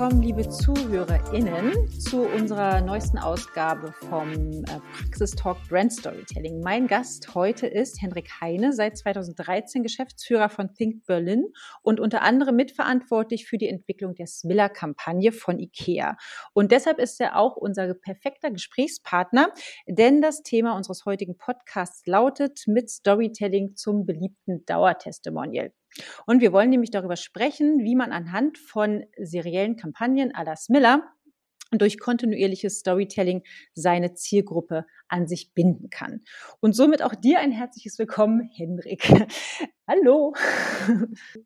willkommen, liebe ZuhörerInnen, zu unserer neuesten Ausgabe vom äh, Praxistalk Brand Storytelling. Mein Gast heute ist Hendrik Heine, seit 2013 Geschäftsführer von Think Berlin und unter anderem mitverantwortlich für die Entwicklung der Smiller-Kampagne von IKEA. Und deshalb ist er auch unser perfekter Gesprächspartner, denn das Thema unseres heutigen Podcasts lautet mit Storytelling zum beliebten Dauertestimonial. Und wir wollen nämlich darüber sprechen, wie man anhand von seriellen Kampagnen à la Smiller durch kontinuierliches Storytelling seine Zielgruppe an sich binden kann. Und somit auch dir ein herzliches Willkommen, Hendrik. Hallo.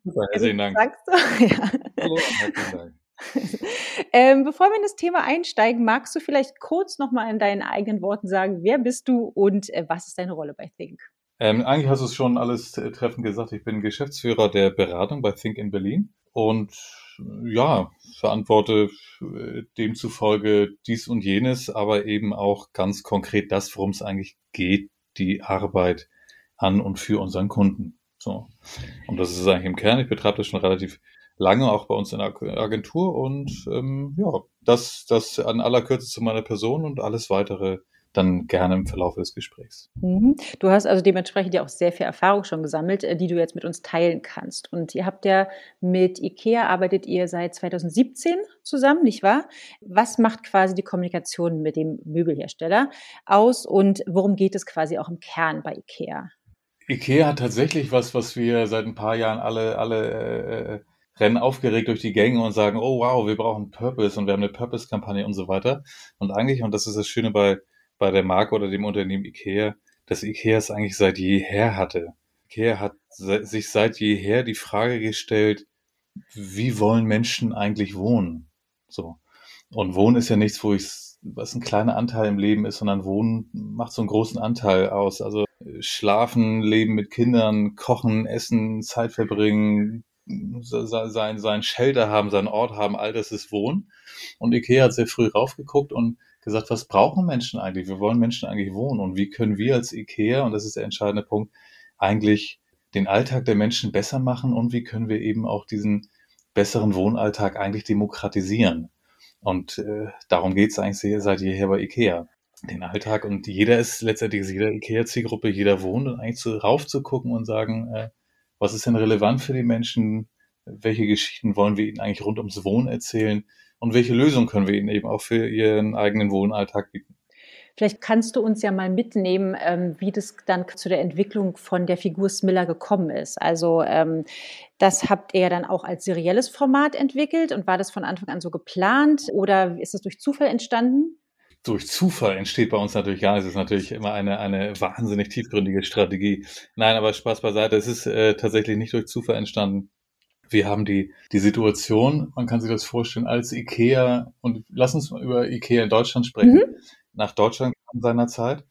Super, herzlichen Dank. Sagst du? Ja. Hallo, herzlichen Dank. Ähm, bevor wir in das Thema einsteigen, magst du vielleicht kurz nochmal in deinen eigenen Worten sagen, wer bist du und äh, was ist deine Rolle bei Think? Ähm, eigentlich hast du es schon alles äh, treffend gesagt. Ich bin Geschäftsführer der Beratung bei Think in Berlin und ja, verantworte äh, demzufolge dies und jenes, aber eben auch ganz konkret das, worum es eigentlich geht, die Arbeit an und für unseren Kunden. So. Und das ist eigentlich im Kern. Ich betreibe das schon relativ lange, auch bei uns in der Agentur und ähm, ja, das, das an aller Kürze zu meiner Person und alles weitere dann gerne im Verlauf des Gesprächs. Mhm. Du hast also dementsprechend ja auch sehr viel Erfahrung schon gesammelt, äh, die du jetzt mit uns teilen kannst. Und ihr habt ja mit IKEA arbeitet ihr seit 2017 zusammen, nicht wahr? Was macht quasi die Kommunikation mit dem Möbelhersteller aus und worum geht es quasi auch im Kern bei IKEA? IKEA hat tatsächlich was, was wir seit ein paar Jahren alle, alle äh, rennen aufgeregt durch die Gänge und sagen, oh wow, wir brauchen Purpose und wir haben eine Purpose-Kampagne und so weiter. Und eigentlich, und das ist das Schöne bei bei der Marke oder dem Unternehmen Ikea, dass Ikea es eigentlich seit jeher hatte. Ikea hat sich seit jeher die Frage gestellt, wie wollen Menschen eigentlich wohnen? So. Und Wohnen ist ja nichts, wo ich, was ein kleiner Anteil im Leben ist, sondern Wohnen macht so einen großen Anteil aus. Also schlafen, leben mit Kindern, kochen, essen, Zeit verbringen, sein, sein Shelter haben, seinen Ort haben, all das ist Wohnen. Und Ikea hat sehr früh raufgeguckt und gesagt, was brauchen Menschen eigentlich? Wir wollen Menschen eigentlich wohnen und wie können wir als IKEA, und das ist der entscheidende Punkt, eigentlich den Alltag der Menschen besser machen und wie können wir eben auch diesen besseren Wohnalltag eigentlich demokratisieren? Und äh, darum geht es eigentlich seit jeher bei IKEA. Den Alltag und jeder ist letztendlich ist jeder IKEA-Zielgruppe, jeder wohnt und eigentlich so rauf zu gucken und sagen, äh, was ist denn relevant für die Menschen? Welche Geschichten wollen wir ihnen eigentlich rund ums Wohnen erzählen? Und welche Lösung können wir ihnen eben auch für ihren eigenen Wohnalltag bieten. Vielleicht kannst du uns ja mal mitnehmen, ähm, wie das dann zu der Entwicklung von der Figur Smiller gekommen ist. Also ähm, das habt ihr dann auch als serielles Format entwickelt und war das von Anfang an so geplant oder ist es durch Zufall entstanden? Durch Zufall entsteht bei uns natürlich gar nichts. Es ist natürlich immer eine, eine wahnsinnig tiefgründige Strategie. Nein, aber Spaß beiseite. Es ist äh, tatsächlich nicht durch Zufall entstanden. Wir haben die, die Situation, man kann sich das vorstellen, als IKEA, und lass uns mal über IKEA in Deutschland sprechen, mhm. nach Deutschland kam seinerzeit,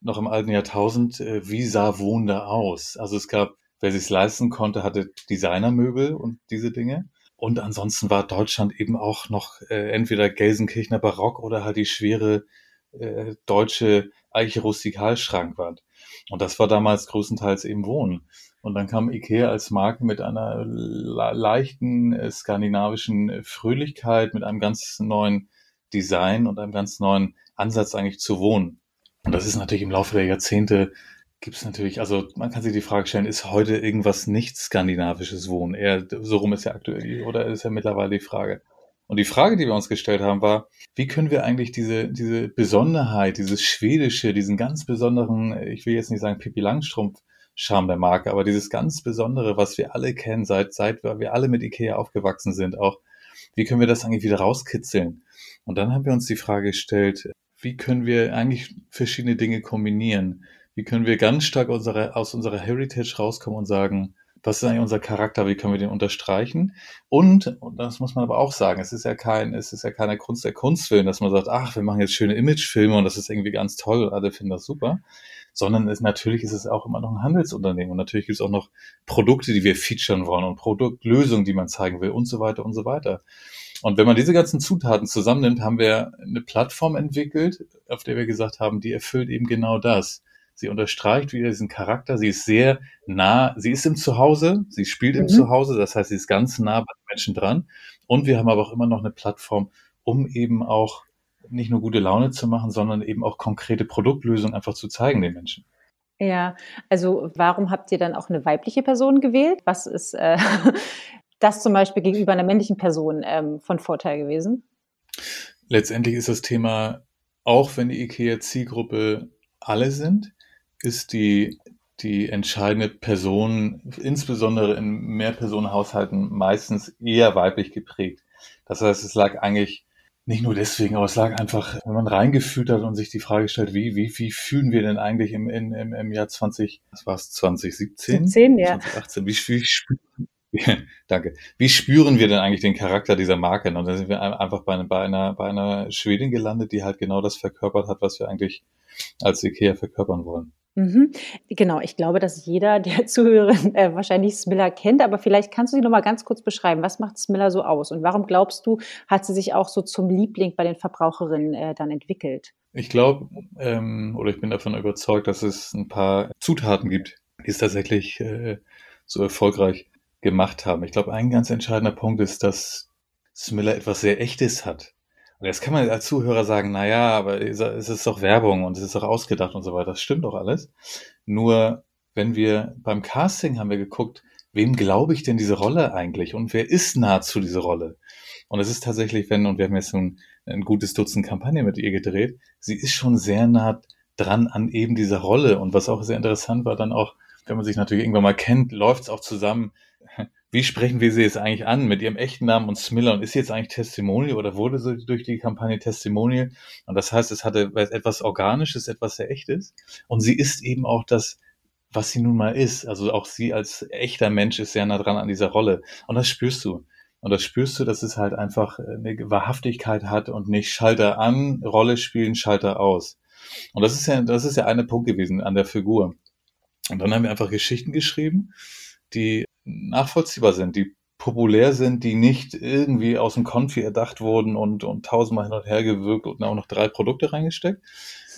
noch im alten Jahrtausend, äh, wie sah Wohnen da aus? Also es gab, wer sich leisten konnte, hatte Designermöbel und diese Dinge. Und ansonsten war Deutschland eben auch noch äh, entweder Gelsenkirchener Barock oder halt die schwere äh, deutsche Eiche Rustikalschrankwand. Und das war damals größtenteils eben Wohnen. Und dann kam Ikea als Marke mit einer leichten äh, skandinavischen äh, Fröhlichkeit, mit einem ganz neuen Design und einem ganz neuen Ansatz eigentlich zu wohnen. Und das ist natürlich im Laufe der Jahrzehnte gibt es natürlich, also man kann sich die Frage stellen, ist heute irgendwas nicht skandinavisches Wohnen? Eher so rum ist ja aktuell oder ist ja mittlerweile die Frage. Und die Frage, die wir uns gestellt haben, war, wie können wir eigentlich diese, diese Besonderheit, dieses Schwedische, diesen ganz besonderen, ich will jetzt nicht sagen Pippi Langstrumpf, Charme der Marke, aber dieses ganz Besondere, was wir alle kennen, seit, seit wir alle mit Ikea aufgewachsen sind, auch, wie können wir das eigentlich wieder rauskitzeln? Und dann haben wir uns die Frage gestellt, wie können wir eigentlich verschiedene Dinge kombinieren? Wie können wir ganz stark unsere, aus unserer Heritage rauskommen und sagen, was ist eigentlich unser Charakter, wie können wir den unterstreichen? Und, und das muss man aber auch sagen, es ist ja kein, es ist ja keine Kunst der Kunstfilm, dass man sagt, ach, wir machen jetzt schöne Imagefilme und das ist irgendwie ganz toll und alle finden das super, sondern es, natürlich ist es auch immer noch ein Handelsunternehmen und natürlich gibt es auch noch Produkte, die wir featuren wollen und Produktlösungen, die man zeigen will und so weiter und so weiter. Und wenn man diese ganzen Zutaten zusammennimmt, haben wir eine Plattform entwickelt, auf der wir gesagt haben, die erfüllt eben genau das. sie unterstreicht wieder diesen Charakter. Sie ist sehr nah, sie ist im Zuhause, sie spielt mhm. im Zuhause, das heißt, sie ist ganz nah bei den Menschen dran. Und wir haben aber auch immer noch eine Plattform, um eben auch nicht nur gute Laune zu machen, sondern eben auch konkrete Produktlösungen einfach zu zeigen den Menschen. Ja, also warum habt ihr dann auch eine weibliche Person gewählt? Was ist äh, das zum Beispiel gegenüber einer männlichen Person ähm, von Vorteil gewesen? Letztendlich ist das Thema, auch wenn die IKEA-Zielgruppe alle sind, ist die, die entscheidende Person, insbesondere in Mehrpersonenhaushalten, meistens eher weiblich geprägt. Das heißt, es lag eigentlich nicht nur deswegen, aber es lag einfach, wenn man reingefühlt hat und sich die Frage stellt, wie, wie, wie fühlen wir denn eigentlich im, im, im Jahr 20, was war es, 2017? 17, ja. 2018, wie, wie, Danke. Wie spüren wir denn eigentlich den Charakter dieser Marke? Und dann sind wir einfach bei, bei, einer, bei einer Schwedin gelandet, die halt genau das verkörpert hat, was wir eigentlich als IKEA verkörpern wollen. Mhm. Genau, ich glaube, dass jeder der Zuhörerin äh, wahrscheinlich Smiller kennt, aber vielleicht kannst du sie noch mal ganz kurz beschreiben. Was macht Smiller so aus und warum glaubst du, hat sie sich auch so zum Liebling bei den Verbraucherinnen äh, dann entwickelt? Ich glaube, ähm, oder ich bin davon überzeugt, dass es ein paar Zutaten gibt, die es tatsächlich äh, so erfolgreich gemacht haben. Ich glaube, ein ganz entscheidender Punkt ist, dass Smiller etwas sehr Echtes hat. Und jetzt kann man als Zuhörer sagen, na ja, aber es ist doch Werbung und es ist doch ausgedacht und so weiter. Das stimmt doch alles. Nur, wenn wir beim Casting haben wir geguckt, wem glaube ich denn diese Rolle eigentlich und wer ist nahezu diese Rolle? Und es ist tatsächlich, wenn, und wir haben jetzt ein, ein gutes Dutzend Kampagnen mit ihr gedreht, sie ist schon sehr nah dran an eben dieser Rolle. Und was auch sehr interessant war, dann auch, wenn man sich natürlich irgendwann mal kennt, läuft es auch zusammen wie sprechen wir sie jetzt eigentlich an mit ihrem echten Namen und Smiller und ist sie jetzt eigentlich Testimonial oder wurde sie durch die Kampagne Testimonial? Und das heißt, es hatte etwas Organisches, etwas sehr Echtes. Und sie ist eben auch das, was sie nun mal ist. Also auch sie als echter Mensch ist sehr nah dran an dieser Rolle. Und das spürst du. Und das spürst du, dass es halt einfach eine Wahrhaftigkeit hat und nicht Schalter an, Rolle spielen, Schalter aus. Und das ist ja, das ist ja eine Punkt gewesen an der Figur. Und dann haben wir einfach Geschichten geschrieben, die nachvollziehbar sind, die populär sind, die nicht irgendwie aus dem Konfi erdacht wurden und, und tausendmal hin und her gewirkt und auch noch drei Produkte reingesteckt,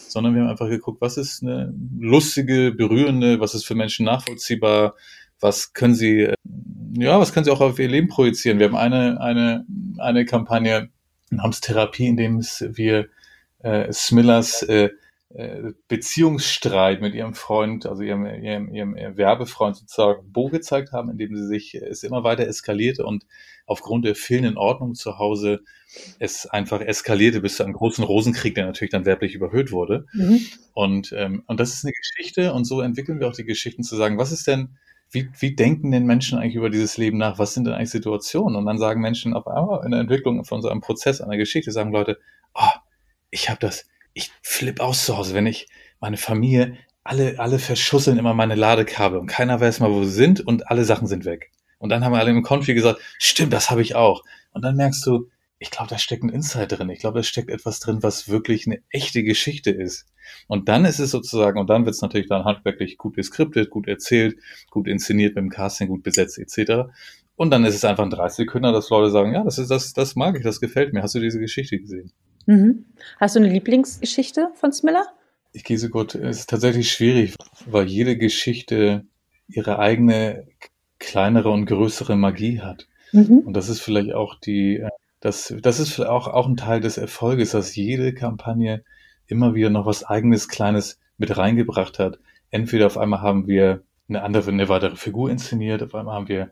sondern wir haben einfach geguckt, was ist eine lustige, berührende, was ist für Menschen nachvollziehbar, was können sie, ja, was können sie auch auf ihr Leben projizieren. Wir haben eine, eine, eine Kampagne namens Therapie, in dem wir äh, Smillers äh, äh, Beziehungsstreit mit ihrem Freund, also ihrem, ihrem, ihrem Werbefreund sozusagen Bo gezeigt haben, indem sie sich es immer weiter eskalierte und aufgrund der fehlenden Ordnung zu Hause es einfach eskalierte bis zu einem großen Rosenkrieg, der natürlich dann werblich überhöht wurde. Mhm. Und, ähm, und das ist eine Geschichte und so entwickeln wir auch die Geschichten zu sagen, was ist denn, wie, wie denken denn Menschen eigentlich über dieses Leben nach? Was sind denn eigentlich Situationen? Und dann sagen Menschen auf einmal in der Entwicklung von so einem Prozess, einer Geschichte, sagen Leute, oh, ich habe das, ich flipp aus zu Hause, wenn ich meine Familie, alle, alle verschusseln immer meine Ladekabel und keiner weiß mal, wo sie sind und alle Sachen sind weg. Und dann haben alle im Konfi gesagt, stimmt, das habe ich auch. Und dann merkst du, ich glaube, da steckt ein Insight drin. Ich glaube, da steckt etwas drin, was wirklich eine echte Geschichte ist. Und dann ist es sozusagen, und dann wird es natürlich dann handwerklich gut geskriptet, gut erzählt, gut inszeniert mit dem Casting, gut besetzt etc. Und dann ist es einfach ein 30 Sekunden, dass Leute sagen, ja, das ist das, das mag ich, das gefällt mir. Hast du diese Geschichte gesehen? Mhm. Hast du eine Lieblingsgeschichte von Smiller? Ich gehe so gut. Es ist tatsächlich schwierig, weil jede Geschichte ihre eigene kleinere und größere Magie hat. Mhm. Und das ist vielleicht auch die, das, das ist vielleicht auch, auch ein Teil des Erfolges, dass jede Kampagne immer wieder noch was eigenes Kleines mit reingebracht hat. Entweder auf einmal haben wir eine andere, eine weitere Figur inszeniert, auf einmal haben wir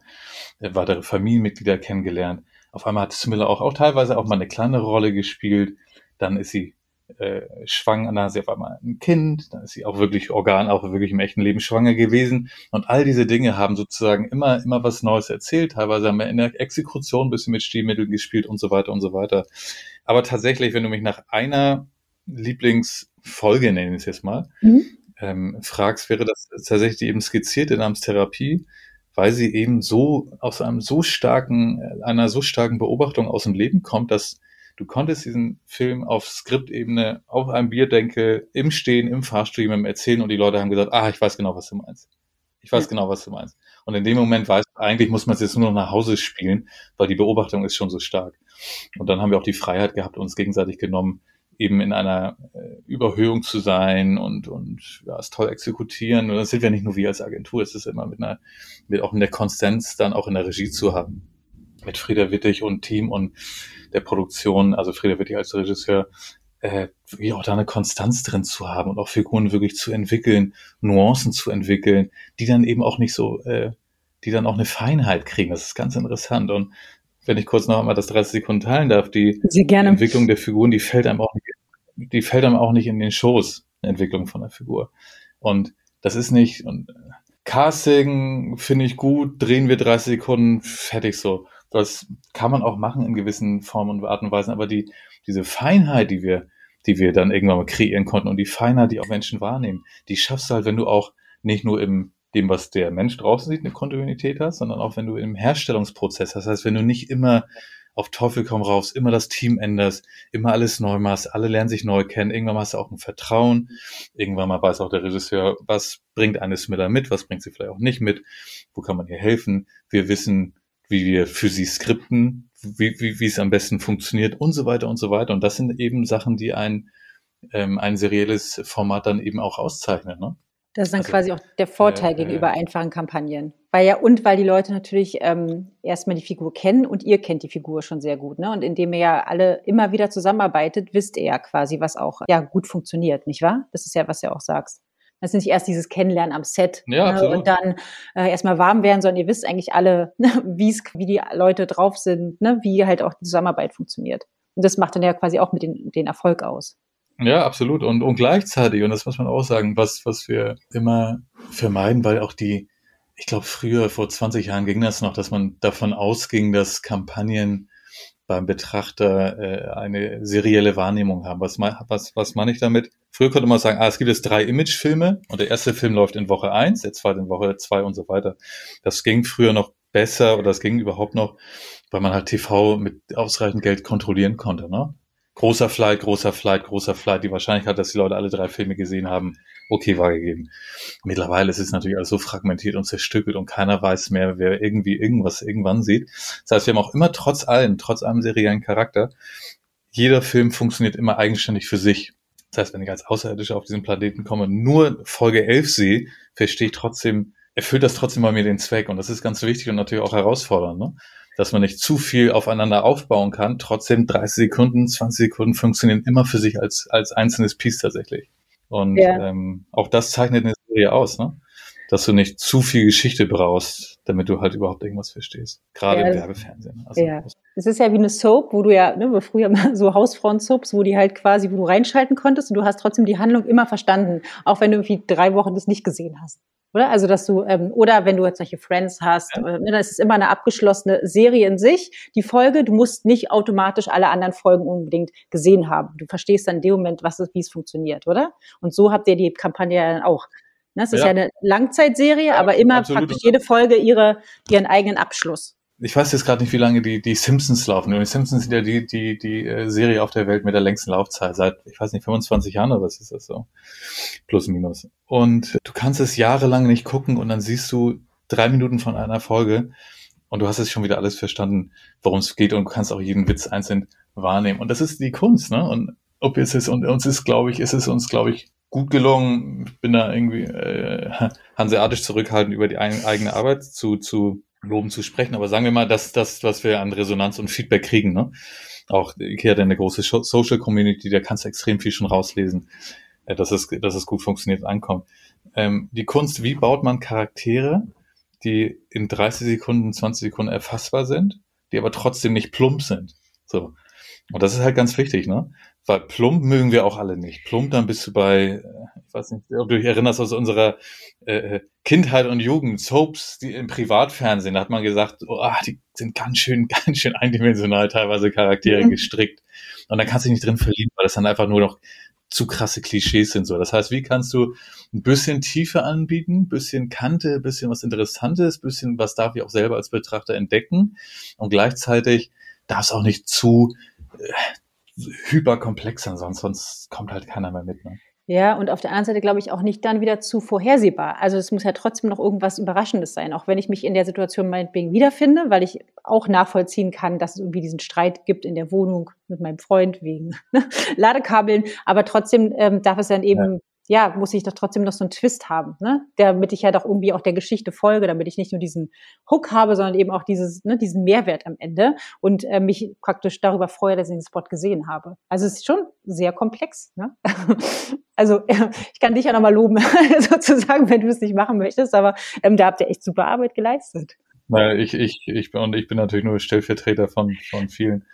weitere Familienmitglieder kennengelernt. Auf einmal hat Smiller auch, auch teilweise auch mal eine kleinere Rolle gespielt dann ist sie äh, schwanger, dann hat sie auf einmal ein Kind, dann ist sie auch wirklich Organ, auch wirklich im echten Leben schwanger gewesen. Und all diese Dinge haben sozusagen immer, immer was Neues erzählt. Teilweise haben wir in der Exekution ein bisschen mit Stilmitteln gespielt und so weiter und so weiter. Aber tatsächlich, wenn du mich nach einer Lieblingsfolge, nenne ich es jetzt mal, mhm. ähm, fragst, wäre das tatsächlich eben skizzierte namens Therapie, weil sie eben so aus einem so starken, einer so starken Beobachtung aus dem Leben kommt, dass du konntest diesen Film auf Skriptebene, auf einem Bierdenkel, im Stehen, im Fahrstuhl jemandem erzählen und die Leute haben gesagt, ah, ich weiß genau, was du meinst. Ich weiß ja. genau, was du meinst. Und in dem Moment weißt du, eigentlich muss man es jetzt nur noch nach Hause spielen, weil die Beobachtung ist schon so stark. Und dann haben wir auch die Freiheit gehabt, uns gegenseitig genommen, eben in einer Überhöhung zu sein und, und ja, es toll exekutieren. Und das sind wir nicht nur wir als Agentur, es ist immer mit einer, mit auch in der Konstanz dann auch in der Regie zu haben. Mit Frieda Wittig und Team und der Produktion, also Frieda Wittig als Regisseur, äh, wie auch da eine Konstanz drin zu haben und auch Figuren wirklich zu entwickeln, Nuancen zu entwickeln, die dann eben auch nicht so, äh, die dann auch eine Feinheit kriegen. Das ist ganz interessant. Und wenn ich kurz noch einmal das 30 Sekunden teilen darf, die, die Entwicklung der Figuren, die fällt einem auch nicht, die fällt einem auch nicht in den Schoß, die Entwicklung von der Figur. Und das ist nicht, und Casting finde ich gut, drehen wir 30 Sekunden, fertig so. Das kann man auch machen in gewissen Formen und Arten und Weisen, aber die, diese Feinheit, die wir, die wir dann irgendwann mal kreieren konnten und die Feinheit, die auch Menschen wahrnehmen, die schaffst du halt, wenn du auch nicht nur im dem, was der Mensch draußen sieht, eine Kontinuität hast, sondern auch wenn du im Herstellungsprozess, das heißt, wenn du nicht immer auf Teufel komm raus, immer das Team änderst, immer alles neu machst, alle lernen sich neu kennen, irgendwann hast du auch ein Vertrauen, irgendwann mal weiß auch der Regisseur, was bringt eine Smiller mit, was bringt sie vielleicht auch nicht mit, wo kann man ihr helfen, wir wissen, wie wir für sie skripten, wie, wie, wie es am besten funktioniert und so weiter und so weiter und das sind eben Sachen, die ein, ähm, ein serielles Format dann eben auch auszeichnen. Ne? Das ist dann also, quasi auch der Vorteil äh, gegenüber äh, einfachen Kampagnen. Weil ja, und weil die Leute natürlich ähm, erstmal die Figur kennen und ihr kennt die Figur schon sehr gut. Ne? Und indem ihr ja alle immer wieder zusammenarbeitet, wisst ihr ja quasi, was auch ja gut funktioniert, nicht wahr? Das ist ja, was du auch sagst. Das ist nicht erst dieses Kennenlernen am Set ja, ne? und dann äh, erstmal warm werden, sondern ihr wisst eigentlich alle, ne, wie's, wie die Leute drauf sind, ne? wie halt auch die Zusammenarbeit funktioniert. Und das macht dann ja quasi auch mit den, den Erfolg aus. Ja, absolut. Und, und gleichzeitig, und das muss man auch sagen, was, was wir immer vermeiden, weil auch die, ich glaube, früher, vor 20 Jahren ging das noch, dass man davon ausging, dass Kampagnen beim Betrachter äh, eine serielle Wahrnehmung haben. Was, was, was meine ich damit? Früher konnte man sagen, ah, es gibt jetzt drei Imagefilme und der erste Film läuft in Woche eins, der zweite in Woche zwei und so weiter. Das ging früher noch besser oder das ging überhaupt noch, weil man halt TV mit ausreichend Geld kontrollieren konnte. Ne? Großer Flight, großer Flight, großer Flight. Die Wahrscheinlichkeit, dass die Leute alle drei Filme gesehen haben, okay war gegeben. Mittlerweile ist es natürlich alles so fragmentiert und zerstückelt und keiner weiß mehr, wer irgendwie irgendwas irgendwann sieht. Das heißt, wir haben auch immer trotz allem, trotz allem seriellen Charakter, jeder Film funktioniert immer eigenständig für sich. Das heißt, wenn ich als Außerirdischer auf diesen Planeten komme, nur Folge 11 sehe, verstehe ich trotzdem, erfüllt das trotzdem bei mir den Zweck. Und das ist ganz wichtig und natürlich auch herausfordernd. Ne? Dass man nicht zu viel aufeinander aufbauen kann. Trotzdem 30 Sekunden, 20 Sekunden funktionieren immer für sich als, als einzelnes Piece tatsächlich. Und ja. ähm, auch das zeichnet eine Serie aus, ne? dass du nicht zu viel Geschichte brauchst, damit du halt überhaupt irgendwas verstehst. Gerade ja, im Werbefernsehen. Also, ja. Es ist ja wie eine Soap, wo du ja, ne, früher mal so Hausfrauen-Soaps, wo die halt quasi, wo du reinschalten konntest und du hast trotzdem die Handlung immer verstanden, auch wenn du irgendwie drei Wochen das nicht gesehen hast. Oder? Also, dass du, ähm, oder wenn du jetzt solche Friends hast, ja. äh, ne, dann ist es immer eine abgeschlossene Serie in sich. Die Folge, du musst nicht automatisch alle anderen Folgen unbedingt gesehen haben. Du verstehst dann in dem Moment, was es, wie es funktioniert, oder? Und so habt ihr die Kampagne ja dann auch. Ne? Es ist ja, ja eine Langzeitserie, aber immer absolut. praktisch jede Folge ihre, ihren eigenen Abschluss ich weiß jetzt gerade nicht, wie lange die, die Simpsons laufen. Die Simpsons sind ja die, die, die äh, Serie auf der Welt mit der längsten Laufzeit. Seit, ich weiß nicht, 25 Jahren oder was ist das so? Plus, minus. Und du kannst es jahrelang nicht gucken und dann siehst du drei Minuten von einer Folge und du hast es schon wieder alles verstanden, worum es geht und du kannst auch jeden Witz einzeln wahrnehmen. Und das ist die Kunst, ne? Und ob es ist, und uns ist, glaube ich, ist es uns, glaube ich, gut gelungen. Ich bin da irgendwie äh, hanseatisch zurückhaltend über die eigene Arbeit zu, zu loben zu sprechen, aber sagen wir mal, dass das, was wir an Resonanz und Feedback kriegen, ne? Auch Ikea hat eine große Social Community, da kannst du extrem viel schon rauslesen, äh, dass es, dass es gut funktioniert ankommt. Ähm, die Kunst, wie baut man Charaktere, die in 30 Sekunden, 20 Sekunden erfassbar sind, die aber trotzdem nicht plump sind. So. Und das ist halt ganz wichtig, ne? Weil plump mögen wir auch alle nicht. Plump, dann bist du bei, ich weiß nicht, ob du dich erinnerst aus unserer äh, Kindheit und Jugend, Soaps, die im Privatfernsehen, da hat man gesagt, oh, ach, die sind ganz schön, ganz schön eindimensional teilweise Charaktere mhm. gestrickt. Und da kannst du dich nicht drin verlieben, weil das dann einfach nur noch zu krasse Klischees sind so. Das heißt, wie kannst du ein bisschen Tiefe anbieten, bisschen Kante, bisschen was Interessantes, bisschen was darf ich auch selber als Betrachter entdecken und gleichzeitig darf es auch nicht zu äh, hyperkomplex sein, sonst, sonst kommt halt keiner mehr mit. Ne? Ja, und auf der anderen Seite glaube ich auch nicht dann wieder zu vorhersehbar. Also es muss ja trotzdem noch irgendwas Überraschendes sein, auch wenn ich mich in der Situation meinetwegen wiederfinde, weil ich auch nachvollziehen kann, dass es irgendwie diesen Streit gibt in der Wohnung mit meinem Freund wegen Ladekabeln. Aber trotzdem ähm, darf es dann eben ja ja, muss ich doch trotzdem noch so einen Twist haben, ne? Damit ich ja doch irgendwie auch der Geschichte folge, damit ich nicht nur diesen Hook habe, sondern eben auch dieses, ne, diesen Mehrwert am Ende und äh, mich praktisch darüber freue, dass ich den Spot gesehen habe. Also es ist schon sehr komplex, ne? Also ich kann dich ja nochmal loben, sozusagen, wenn du es nicht machen möchtest, aber ähm, da habt ihr echt super Arbeit geleistet. Naja, ich, ich, ich und ich bin natürlich nur Stellvertreter von, von vielen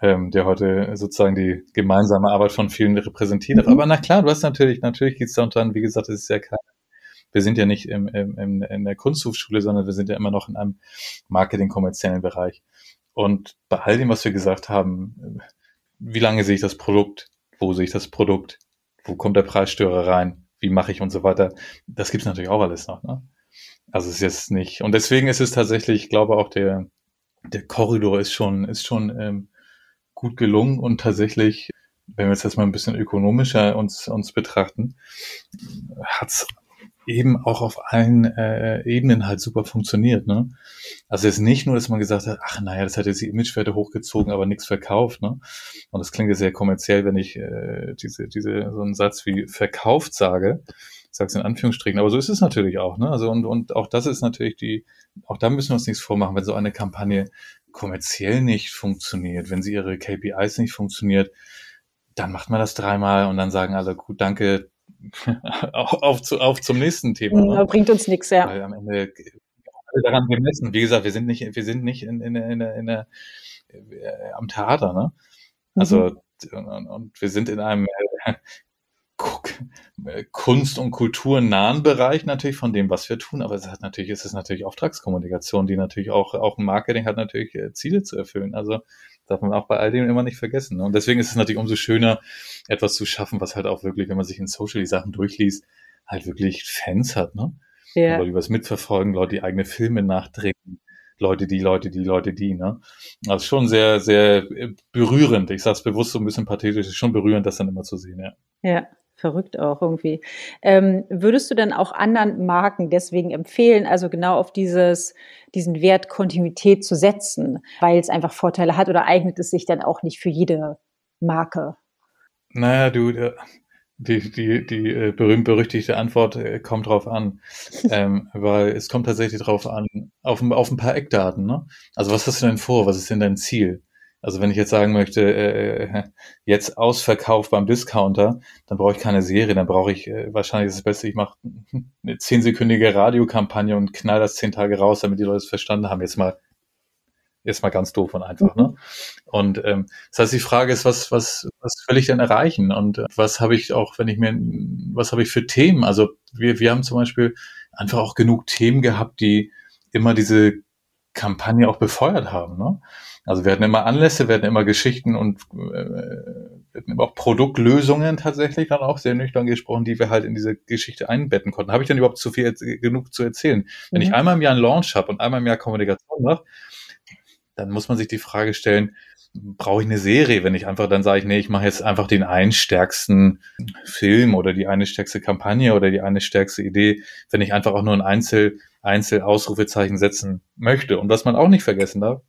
ähm, der heute sozusagen die gemeinsame Arbeit von vielen repräsentiert. Mhm. Aber na klar, du hast natürlich, natürlich geht's da dann, wie gesagt, es ist ja kein, wir sind ja nicht im, im, im, in der Kunsthochschule, sondern wir sind ja immer noch in einem Marketing-kommerziellen Bereich. Und bei all dem, was wir gesagt haben, wie lange sehe ich das Produkt? Wo sehe ich das Produkt? Wo kommt der Preisstörer rein? Wie mache ich und so weiter? Das gibt's natürlich auch alles noch. Ne? Also es ist jetzt nicht. Und deswegen ist es tatsächlich, ich glaube auch der der Korridor ist schon ist schon ähm, gut gelungen und tatsächlich, wenn wir jetzt erstmal ein bisschen ökonomischer uns, uns betrachten, hat's eben auch auf allen äh, Ebenen halt super funktioniert. Ne? Also es ist nicht nur, dass man gesagt hat, ach naja, das hat jetzt die Imagewerte hochgezogen, aber nichts verkauft. Ne? Und das klingt ja sehr kommerziell, wenn ich äh, diese, diese so einen Satz wie verkauft sage, sag's in Anführungsstrichen, aber so ist es natürlich auch. Ne? Also und, und auch das ist natürlich die, auch da müssen wir uns nichts vormachen, wenn so eine Kampagne kommerziell nicht funktioniert, wenn sie ihre KPIs nicht funktioniert, dann macht man das dreimal und dann sagen alle, gut, danke, auf, zu, auf zum nächsten Thema. Ne? Bringt uns nichts, ja. Weil am Ende alle daran gemessen. Wie gesagt, wir sind nicht, wir sind nicht in, in, in, in, in äh, am Theater, ne? Also mhm. und, und wir sind in einem Kunst- und kulturnahen Bereich natürlich von dem, was wir tun, aber es hat natürlich, es ist natürlich Auftragskommunikation, die natürlich auch, auch ein Marketing hat natürlich äh, Ziele zu erfüllen. Also darf man auch bei all dem immer nicht vergessen. Ne? Und deswegen ist es natürlich umso schöner, etwas zu schaffen, was halt auch wirklich, wenn man sich in Social die Sachen durchliest, halt wirklich Fans hat, ne? Ja. Leute, die was mitverfolgen, Leute, die eigene Filme nachdrehen, Leute, die, Leute, die, Leute, die, ne? Also schon sehr, sehr äh, berührend. Ich sage es bewusst so ein bisschen pathetisch, ist schon berührend, das dann immer zu sehen, ja. Ja, verrückt auch irgendwie. Ähm, würdest du denn auch anderen Marken deswegen empfehlen, also genau auf dieses, diesen Wert Kontinuität zu setzen, weil es einfach Vorteile hat oder eignet es sich dann auch nicht für jede Marke? Naja, du, äh, die, die, die äh, berühmt-berüchtigte Antwort äh, kommt drauf an, ähm, weil es kommt tatsächlich drauf an, auf, auf ein paar Eckdaten. Ne? Also was hast du denn vor? Was ist denn dein Ziel? Also wenn ich jetzt sagen möchte, äh, äh, jetzt Ausverkauf beim Discounter, dann brauche ich keine Serie, dann brauche ich äh, wahrscheinlich das Beste, ich mache eine zehnsekündige Radiokampagne und knall das zehn Tage raus, damit die Leute es verstanden haben. Jetzt mal, jetzt mal ganz doof und einfach. Ne? Und ähm, das heißt, die Frage ist, was, was, was will ich denn erreichen? Und äh, was habe ich auch, wenn ich mir, was habe ich für Themen? Also wir, wir haben zum Beispiel einfach auch genug Themen gehabt, die immer diese Kampagne auch befeuert haben. Ne? Also wir hatten immer Anlässe, wir hatten immer Geschichten und äh, wir hatten immer auch Produktlösungen tatsächlich dann auch sehr nüchtern gesprochen, die wir halt in diese Geschichte einbetten konnten. Habe ich dann überhaupt zu viel genug zu erzählen? Wenn mhm. ich einmal im Jahr einen Launch habe und einmal im Jahr Kommunikation mache, dann muss man sich die Frage stellen, brauche ich eine Serie, wenn ich einfach dann sage, ich, nee, ich mache jetzt einfach den einen stärksten Film oder die eine stärkste Kampagne oder die eine stärkste Idee, wenn ich einfach auch nur ein Einzel, Einzel Ausrufezeichen setzen möchte. Und was man auch nicht vergessen darf,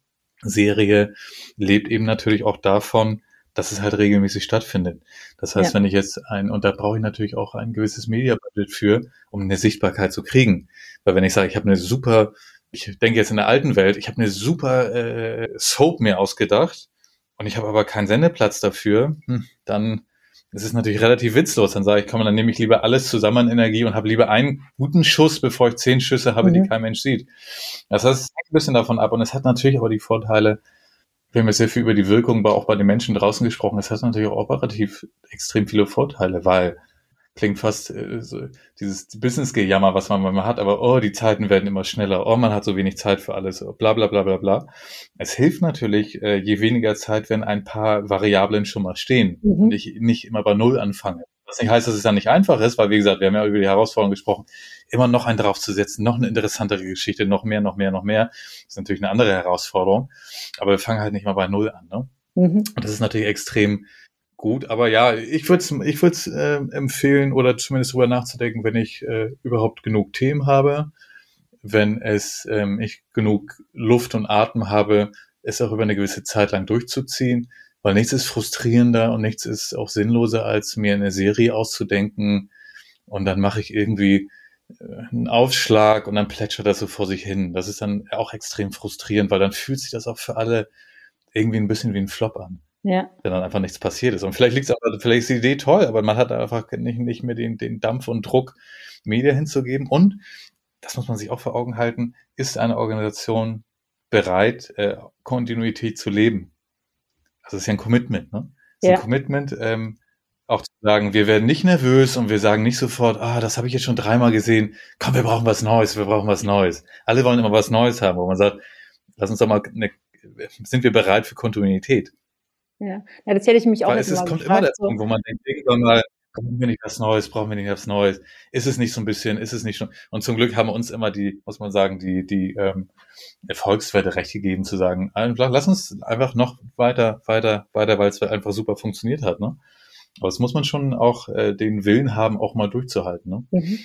Serie lebt eben natürlich auch davon, dass es halt regelmäßig stattfindet. Das heißt, ja. wenn ich jetzt ein, und da brauche ich natürlich auch ein gewisses Media-Budget für, um eine Sichtbarkeit zu kriegen. Weil wenn ich sage, ich habe eine super, ich denke jetzt in der alten Welt, ich habe eine super äh, Soap mir ausgedacht und ich habe aber keinen Sendeplatz dafür, hm, dann es ist natürlich relativ witzlos. Dann sage ich, komm, dann nehme ich lieber alles zusammen an Energie und habe lieber einen guten Schuss, bevor ich zehn Schüsse habe, mhm. die kein Mensch sieht. Das heißt, es hängt ein bisschen davon ab. Und es hat natürlich aber die Vorteile, wir haben jetzt sehr viel über die Wirkung auch bei den Menschen draußen gesprochen. Es hat natürlich auch operativ extrem viele Vorteile, weil klingt fast äh, so, dieses Business-Gejammer, was man mal hat, aber oh, die Zeiten werden immer schneller, oh, man hat so wenig Zeit für alles, bla bla bla bla bla. Es hilft natürlich, äh, je weniger Zeit, wenn ein paar Variablen schon mal stehen mhm. und ich nicht immer bei Null anfange. Was nicht heißt, dass es dann nicht einfach ist, weil wie gesagt, wir haben ja über die Herausforderungen gesprochen, immer noch einen draufzusetzen, noch eine interessantere Geschichte, noch mehr, noch mehr, noch mehr. Das ist natürlich eine andere Herausforderung. Aber wir fangen halt nicht mal bei Null an. Ne? Mhm. Und das ist natürlich extrem gut. Aber ja, ich würde es ich würd's, äh, empfehlen oder zumindest drüber nachzudenken, wenn ich äh, überhaupt genug Themen habe, wenn es ähm, ich genug Luft und Atem habe, es auch über eine gewisse Zeit lang durchzuziehen, weil nichts ist frustrierender und nichts ist auch sinnloser, als mir eine Serie auszudenken und dann mache ich irgendwie äh, einen Aufschlag und dann plätschert das so vor sich hin. Das ist dann auch extrem frustrierend, weil dann fühlt sich das auch für alle irgendwie ein bisschen wie ein Flop an. Ja. Wenn dann einfach nichts passiert ist. Und vielleicht liegt es aber, vielleicht ist die Idee toll, aber man hat einfach nicht, nicht mehr den, den Dampf und Druck, Media hinzugeben. Und, das muss man sich auch vor Augen halten, ist eine Organisation bereit, äh, Kontinuität zu leben. Also es ist ja ein Commitment, ne? Es ist ja. ein Commitment, ähm, auch zu sagen, wir werden nicht nervös und wir sagen nicht sofort, ah, das habe ich jetzt schon dreimal gesehen, komm, wir brauchen was Neues, wir brauchen was Neues. Alle wollen immer was Neues haben, wo man sagt, lass uns doch mal, eine, sind wir bereit für Kontinuität? Ja, ja das hätte ich mich auch Weil es, es kommt gefragt, immer der. Punkt, wo man denkt, irgendwann mal, brauchen wir nicht was Neues, brauchen wir nicht was Neues. Ist es nicht so ein bisschen, ist es nicht schon, und zum Glück haben wir uns immer die, muss man sagen, die, die ähm, Erfolgswerte recht gegeben zu sagen, einfach, lass uns einfach noch weiter, weiter, weiter, weil es einfach super funktioniert hat, ne? Aber es muss man schon auch äh, den Willen haben, auch mal durchzuhalten, ne? Mhm.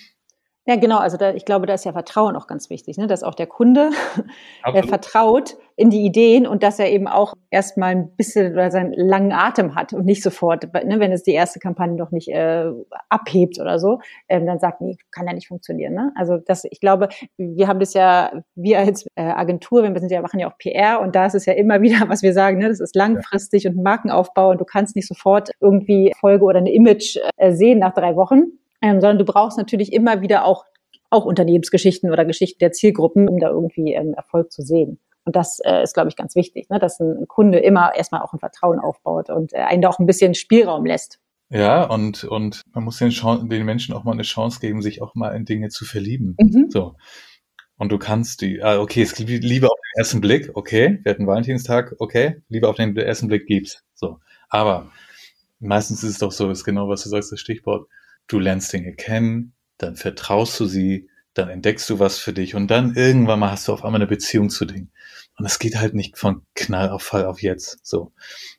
Ja, genau. Also da, ich glaube, da ist ja Vertrauen auch ganz wichtig, ne? dass auch der Kunde der vertraut in die Ideen und dass er eben auch erstmal ein bisschen oder seinen langen Atem hat und nicht sofort, ne, wenn es die erste Kampagne doch nicht äh, abhebt oder so, ähm, dann sagt, nee, kann ja nicht funktionieren. Ne? Also das, ich glaube, wir haben das ja, wir als äh, Agentur, wir sind ja, machen ja auch PR und da ist es ja immer wieder, was wir sagen, ne, das ist langfristig und Markenaufbau und du kannst nicht sofort irgendwie Folge oder eine Image äh, sehen nach drei Wochen ähm, sondern du brauchst natürlich immer wieder auch, auch Unternehmensgeschichten oder Geschichten der Zielgruppen, um da irgendwie ähm, Erfolg zu sehen. Und das äh, ist, glaube ich, ganz wichtig, ne? dass ein Kunde immer erstmal auch ein Vertrauen aufbaut und äh, einen da auch ein bisschen Spielraum lässt. Ja, und, und man muss den, den Menschen auch mal eine Chance geben, sich auch mal in Dinge zu verlieben. Mhm. So. Und du kannst die, ah, okay, es Liebe auf den ersten Blick, okay, wir hatten Valentinstag, okay, Liebe auf den ersten Blick gibt's. So. Aber meistens ist es doch so, ist genau, was du sagst, das Stichwort du lernst Dinge kennen, dann vertraust du sie, dann entdeckst du was für dich und dann irgendwann mal hast du auf einmal eine Beziehung zu Dingen. Und das geht halt nicht von Knall auf Fall auf jetzt. So.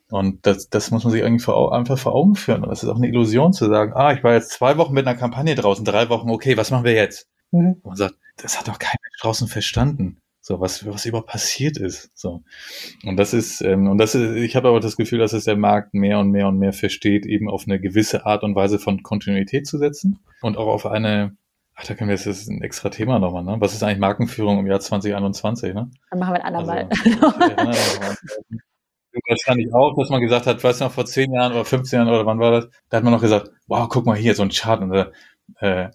Und das, das muss man sich irgendwie vor, einfach vor Augen führen. Und das ist auch eine Illusion zu sagen, ah, ich war jetzt zwei Wochen mit einer Kampagne draußen, drei Wochen, okay, was machen wir jetzt? Mhm. Und man sagt, das hat doch kein Mensch draußen verstanden. So, was, was überhaupt passiert ist. So. Und das ist, ähm, und das ist, ich habe aber das Gefühl, dass es der Markt mehr und mehr und mehr versteht, eben auf eine gewisse Art und Weise von Kontinuität zu setzen und auch auf eine, ach, da können wir jetzt, das ist ein extra Thema nochmal, ne? Was ist eigentlich Markenführung im Jahr 2021, ne? Dann machen wir ein andermal. Also, wahrscheinlich auch, dass man gesagt hat, weißt du noch, vor zehn Jahren oder 15 Jahren oder wann war das? Da hat man noch gesagt, wow, guck mal hier, so ein Chart und äh,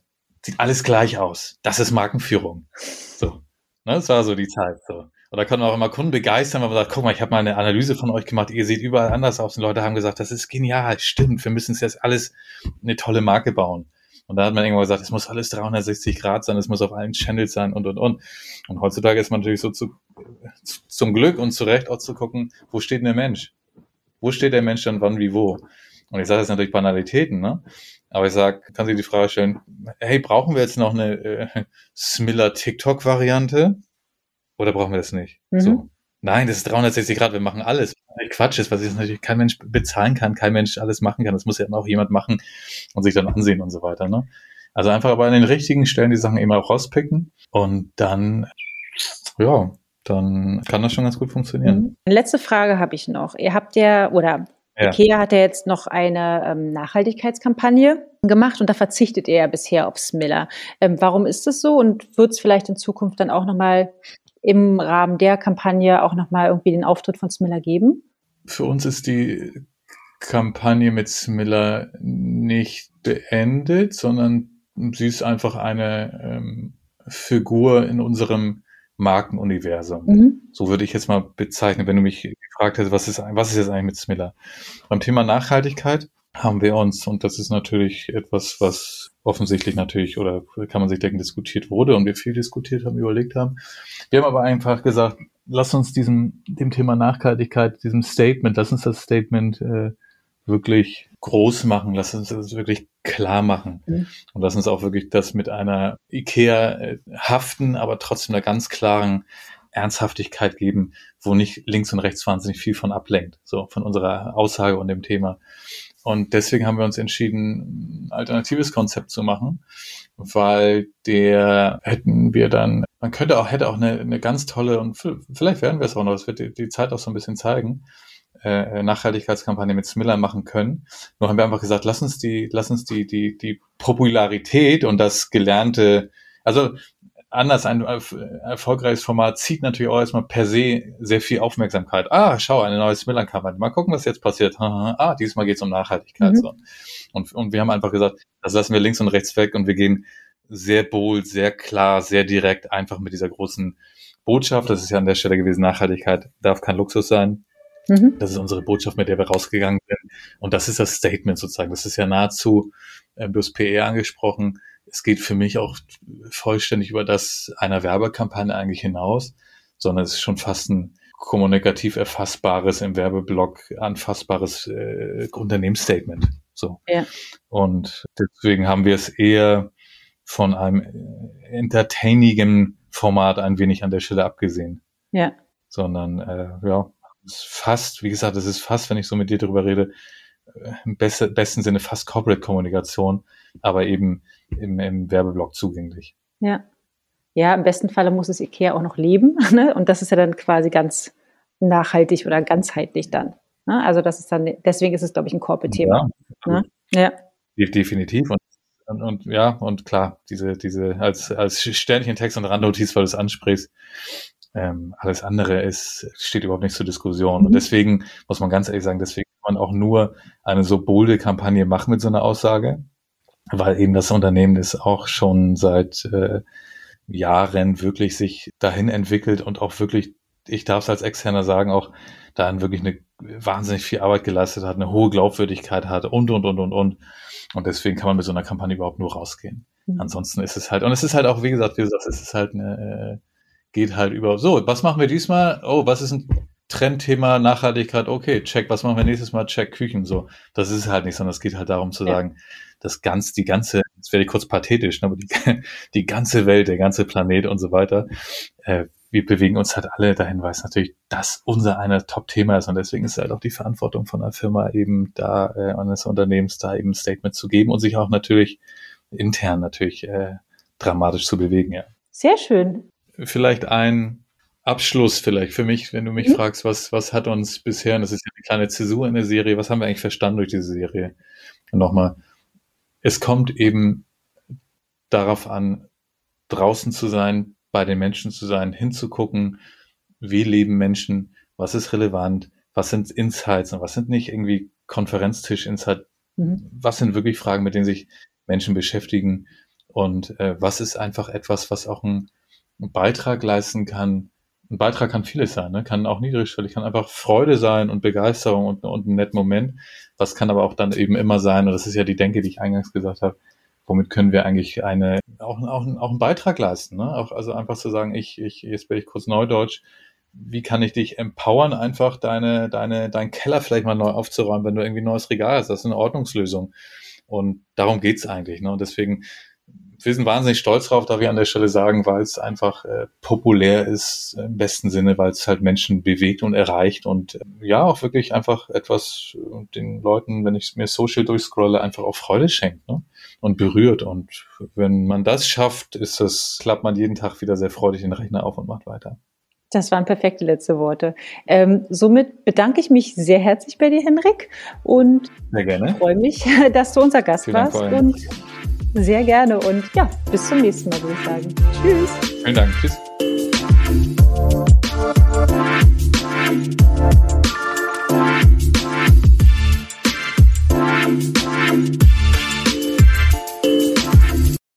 sieht alles gleich aus. Das ist Markenführung. So. Ne, das war so die Zeit. So. Und da konnten auch immer Kunden begeistern, weil man sagt, guck mal, ich habe mal eine Analyse von euch gemacht, ihr seht überall anders aus. Und Leute haben gesagt, das ist genial, stimmt, wir müssen jetzt alles eine tolle Marke bauen. Und da hat man irgendwann gesagt, es muss alles 360 Grad sein, es muss auf allen Channels sein und, und, und. Und heutzutage ist man natürlich so zu, zum Glück und zu Recht auch zu gucken, wo steht denn der Mensch? Wo steht der Mensch dann wann, wie, wo? Und ich sage jetzt natürlich Banalitäten, ne? Aber ich sag, kann sich die Frage stellen, hey, brauchen wir jetzt noch eine äh, Smiller TikTok-Variante? Oder brauchen wir das nicht? Mhm. So. Nein, das ist 360 Grad, wir machen alles. Quatsch ist, was jetzt natürlich kein Mensch bezahlen kann, kein Mensch alles machen kann. Das muss ja auch jemand machen und sich dann ansehen und so weiter. Ne? Also einfach aber an den richtigen Stellen die Sachen immer auch rauspicken und dann, ja, dann kann das schon ganz gut funktionieren. Mhm. Letzte Frage habe ich noch. Ihr habt ja, oder ja. IKEA hat ja jetzt noch eine ähm, Nachhaltigkeitskampagne gemacht und da verzichtet er ja bisher auf Smiller. Ähm, warum ist das so und wird es vielleicht in Zukunft dann auch nochmal im Rahmen der Kampagne auch nochmal irgendwie den Auftritt von Smiller geben? Für uns ist die Kampagne mit Smiller nicht beendet, sondern sie ist einfach eine ähm, Figur in unserem Markenuniversum. Mhm. So würde ich jetzt mal bezeichnen, wenn du mich gefragt hättest, was ist, was ist jetzt eigentlich mit Smiller? Beim Thema Nachhaltigkeit haben wir uns, und das ist natürlich etwas, was offensichtlich natürlich, oder kann man sich denken, diskutiert wurde und wir viel diskutiert haben, überlegt haben. Wir haben aber einfach gesagt, lass uns diesem, dem Thema Nachhaltigkeit, diesem Statement, lass uns das Statement äh, wirklich groß machen, lass uns das wirklich klar machen mhm. und lass uns auch wirklich das mit einer IKEA äh, haften, aber trotzdem einer ganz klaren Ernsthaftigkeit geben, wo nicht links und rechts wahnsinnig viel von ablenkt, so von unserer Aussage und dem Thema. Und deswegen haben wir uns entschieden, ein alternatives Konzept zu machen, weil der hätten wir dann, man könnte auch, hätte auch eine, eine ganz tolle und vielleicht werden wir es auch noch, das wird die, die Zeit auch so ein bisschen zeigen, äh, Nachhaltigkeitskampagne mit Smiller machen können. Nur haben wir einfach gesagt, lass uns die, lass uns die, die, die Popularität und das gelernte, also anders, ein erfolgreiches Format zieht natürlich auch erstmal per se sehr viel Aufmerksamkeit. Ah, schau, eine neue Smiller-Kampagne. Mal gucken, was jetzt passiert. ah, diesmal geht es um Nachhaltigkeit. Mhm. So. Und, und wir haben einfach gesagt, das lassen wir links und rechts weg und wir gehen sehr bold, sehr klar, sehr direkt, einfach mit dieser großen Botschaft. Das ist ja an der Stelle gewesen, Nachhaltigkeit darf kein Luxus sein. Mhm. Das ist unsere Botschaft, mit der wir rausgegangen sind. Und das ist das Statement sozusagen. Das ist ja nahezu, äh, hast PR angesprochen, es geht für mich auch vollständig über das einer Werbekampagne eigentlich hinaus, sondern es ist schon fast ein kommunikativ erfassbares im Werbeblock anfassbares äh, Unternehmensstatement. So. Ja. Und deswegen haben wir es eher von einem äh, entertainigen Format ein wenig an der Stelle abgesehen. Ja. Sondern äh, ja, ist fast, wie gesagt, es ist fast, wenn ich so mit dir drüber rede, äh, im besten Sinne fast Corporate Kommunikation, aber eben im, im Werbeblock zugänglich. Ja. Ja, im besten Falle muss es IKEA auch noch leben. Ne? Und das ist ja dann quasi ganz nachhaltig oder ganzheitlich dann. Ne? Also das ist dann, deswegen ist es, glaube ich, ein Corporate-Thema. Ja, ne? ja. Definitiv. Und, und, und, ja, und klar, diese, diese, als, als Sternchen Text und Randnotiz, weil du es ansprichst, ähm, alles andere ist, steht überhaupt nicht zur Diskussion. Mhm. Und deswegen muss man ganz ehrlich sagen, deswegen kann man auch nur eine so bolde Kampagne machen mit so einer Aussage, weil eben das Unternehmen ist auch schon seit äh, Jahren wirklich sich dahin entwickelt und auch wirklich, ich darf es als Externer sagen, auch dahin wirklich eine wahnsinnig viel Arbeit geleistet hat, eine hohe Glaubwürdigkeit hat und, und, und, und, und. Und deswegen kann man mit so einer Kampagne überhaupt nur rausgehen. Mhm. Ansonsten ist es halt, und es ist halt auch, wie gesagt, wie gesagt, es ist halt eine, äh, geht halt über, so, was machen wir diesmal? Oh, was ist ein Trendthema Nachhaltigkeit? Okay, check, was machen wir nächstes Mal? Check Küchen, so. Das ist halt nicht, sondern es geht halt darum zu ja. sagen, das ganz, die ganze, jetzt werde ich kurz pathetisch, ne, aber die, die ganze Welt, der ganze Planet und so weiter, äh, wir bewegen uns halt alle dahin, weil es natürlich das unser einer Top-Thema ist und deswegen ist es halt auch die Verantwortung von einer Firma eben da, äh, eines Unternehmens da eben ein Statement zu geben und sich auch natürlich intern natürlich äh, dramatisch zu bewegen, ja. Sehr schön. Vielleicht ein Abschluss vielleicht für mich, wenn du mich mhm. fragst, was, was hat uns bisher, und das ist ja eine kleine Zäsur in der Serie, was haben wir eigentlich verstanden durch diese Serie? Und nochmal, es kommt eben darauf an, draußen zu sein, bei den Menschen zu sein, hinzugucken, wie leben Menschen, was ist relevant, was sind Insights und was sind nicht irgendwie Konferenztisch-Insights, mhm. was sind wirklich Fragen, mit denen sich Menschen beschäftigen und äh, was ist einfach etwas, was auch ein, ein Beitrag leisten kann. Ein Beitrag kann vieles sein, ne? kann auch niedrigschwellig, kann einfach Freude sein und Begeisterung und, und ein netter Moment. Was kann aber auch dann eben immer sein, und das ist ja die Denke, die ich eingangs gesagt habe, womit können wir eigentlich eine, auch, auch, auch einen Beitrag leisten, ne? Auch, also einfach zu sagen, ich, ich, jetzt bin ich kurz Neudeutsch, wie kann ich dich empowern, einfach deine, deine, deinen Keller vielleicht mal neu aufzuräumen, wenn du irgendwie ein neues Regal hast. Das ist eine Ordnungslösung. Und darum geht's eigentlich. Ne? Und deswegen wir sind wahnsinnig stolz drauf, da wir an der Stelle sagen, weil es einfach äh, populär ist, im besten Sinne, weil es halt Menschen bewegt und erreicht und äh, ja, auch wirklich einfach etwas äh, den Leuten, wenn ich mir Social durchscrolle, einfach auch Freude schenkt ne? und berührt. Und wenn man das schafft, ist das, klappt man jeden Tag wieder sehr freudig den Rechner auf und macht weiter. Das waren perfekte letzte Worte. Ähm, somit bedanke ich mich sehr herzlich bei dir, Henrik, und freue mich, dass du unser Gast Vielen warst. Und sehr gerne und ja, bis zum nächsten Mal, würde ich sagen. Tschüss. Vielen Dank. Tschüss.